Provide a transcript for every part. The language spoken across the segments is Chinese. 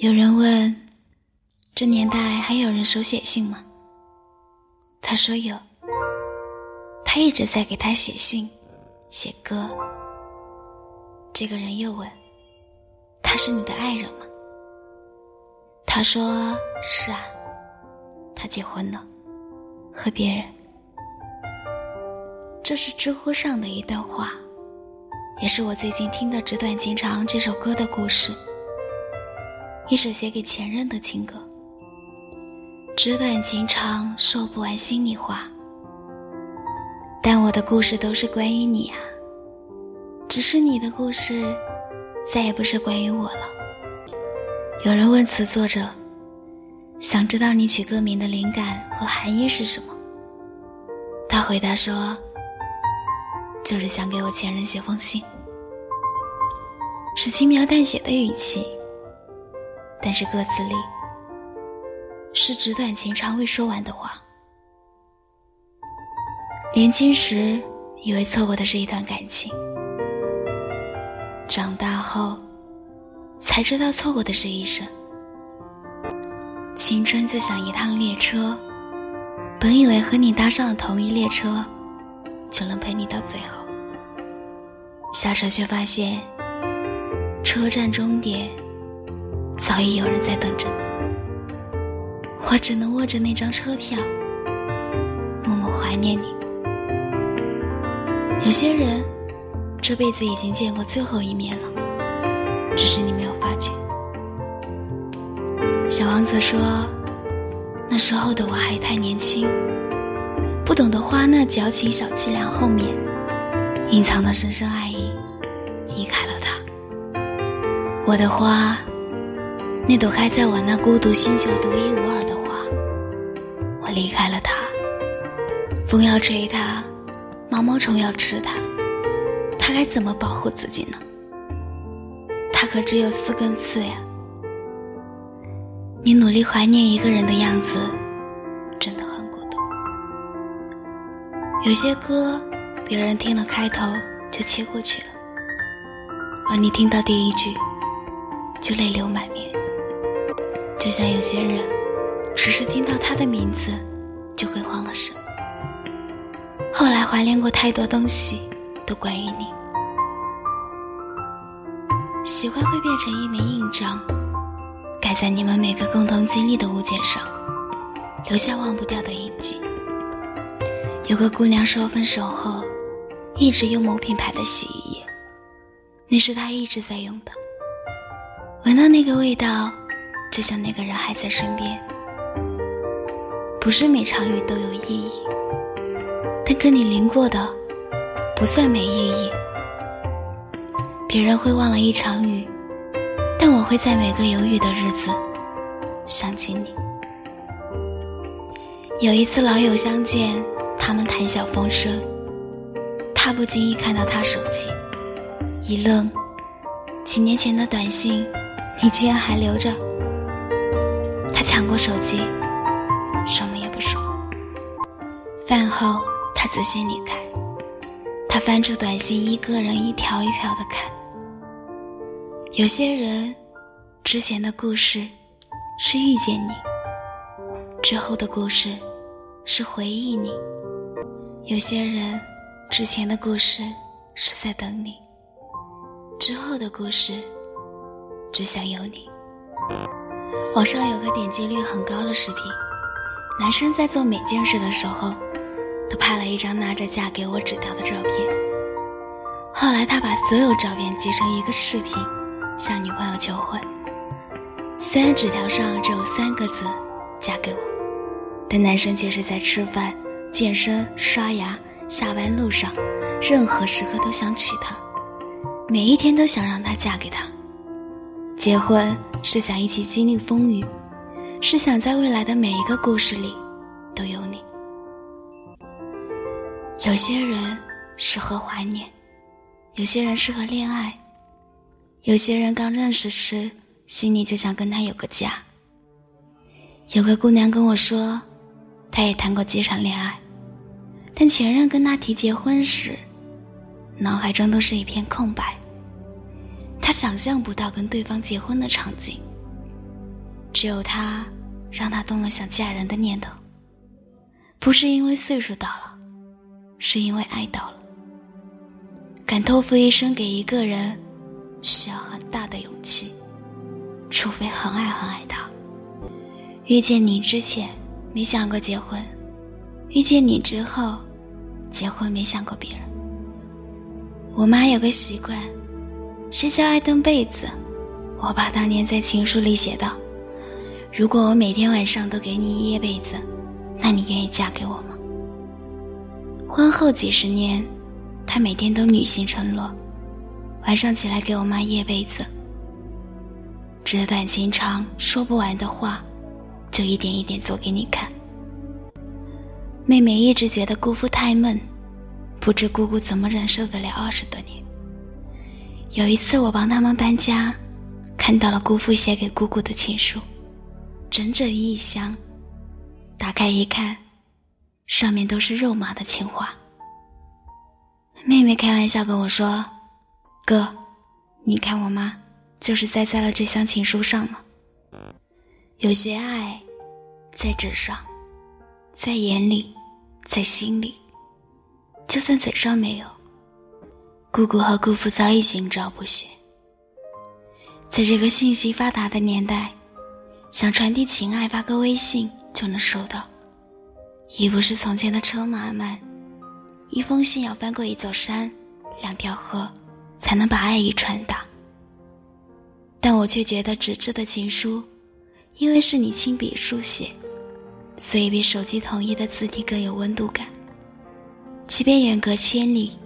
有人问：“这年代还有人手写信吗？”他说有。他一直在给他写信、写歌。这个人又问：“他是你的爱人吗？”他说：“是啊，他结婚了，和别人。”这是知乎上的一段话，也是我最近听的《纸短情长》这首歌的故事，一首写给前任的情歌。纸短情长，说不完心里话，但我的故事都是关于你啊，只是你的故事再也不是关于我了。有人问词作者，想知道你取歌名的灵感和含义是什么？他回答说。就是想给我前任写封信，是轻描淡写的语气，但是歌词里是纸短情长未说完的话。年轻时以为错过的是一段感情，长大后才知道错过的是一生。青春就像一趟列车，本以为和你搭上了同一列车，就能陪你到最后。下车却发现，车站终点早已有人在等着你。我只能握着那张车票，默默怀念你。有些人这辈子已经见过最后一面了，只是你没有发觉。小王子说：“那时候的我还太年轻，不懂得花那矫情小伎俩后面隐藏的深深爱意。”离开了他，我的花，那朵开在我那孤独星球独一无二的花。我离开了它，风要吹它，毛毛虫要吃它，它该怎么保护自己呢？它可只有四根刺呀！你努力怀念一个人的样子，真的很孤独。有些歌，别人听了开头就切过去了。而你听到第一句，就泪流满面。就像有些人，只是听到他的名字，就会慌了神。后来怀念过太多东西，都关于你。喜欢会变成一枚印章，盖在你们每个共同经历的物件上，留下忘不掉的印记。有个姑娘说，分手后，一直用某品牌的洗衣液。那是她一直在用的，闻到那个味道，就像那个人还在身边。不是每场雨都有意义，但跟你淋过的，不算没意义。别人会忘了一场雨，但我会在每个有雨的日子，想起你。有一次老友相见，他们谈笑风生，他不经意看到他手机。一愣，几年前的短信，你居然还留着？抢过手机，什么也不说。饭后，他仔细离开，他翻出短信，一个人一条一条的看。有些人，之前的故事是遇见你，之后的故事是回忆你。有些人，之前的故事是在等你。之后的故事，只想有你。网上有个点击率很高的视频，男生在做每件事的时候，都拍了一张拿着“嫁给我”纸条的照片。后来他把所有照片集成一个视频，向女朋友求婚。虽然纸条上只有三个字“嫁给我”，但男生却是在吃饭、健身、刷牙、下班路上，任何时刻都想娶她。每一天都想让她嫁给他，结婚是想一起经历风雨，是想在未来的每一个故事里都有你。有些人适合怀念，有些人适合恋爱，有些人刚认识时心里就想跟他有个家。有个姑娘跟我说，她也谈过几场恋爱，但前任跟她提结婚时。脑海中都是一片空白。他想象不到跟对方结婚的场景，只有他，让他动了想嫁人的念头。不是因为岁数到了，是因为爱到了。敢托付一生给一个人，需要很大的勇气，除非很爱很爱他。遇见你之前，没想过结婚；遇见你之后，结婚没想过别人。我妈有个习惯，谁叫爱蹬被子。我爸当年在情书里写道：“如果我每天晚上都给你掖被子，那你愿意嫁给我吗？”婚后几十年。他每天都履行承诺，晚上起来给我妈掖被子。纸短情长，说不完的话，就一点一点做给你看。妹妹一直觉得姑父太闷，不知姑姑怎么忍受得了二十多年。有一次我帮他们搬家，看到了姑父写给姑姑的情书，整整一箱。打开一看，上面都是肉麻的情话。妹妹开玩笑跟我说：“哥，你看我妈就是栽在了这箱情书上了。有些爱，在纸上，在眼里，在心里，就算嘴上没有，姑姑和姑父早已心照不宣。在这个信息发达的年代，想传递情爱，发个微信就能收到，已不是从前的车马慢。”一封信要翻过一座山，两条河，才能把爱意传达。但我却觉得纸质的情书，因为是你亲笔书写，所以比手机统一的字体更有温度感。即便远隔千里，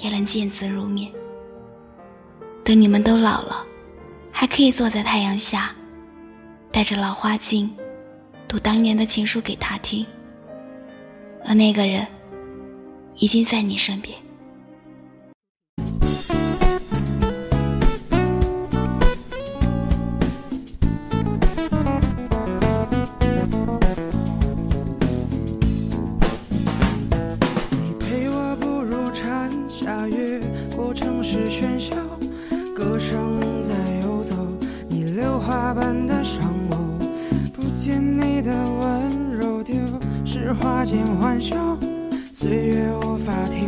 也能见字如面。等你们都老了，还可以坐在太阳下，戴着老花镜，读当年的情书给他听。而那个人。已经在你身边。花般的双眸，不见你的温柔，丢是花间欢笑。岁月无法停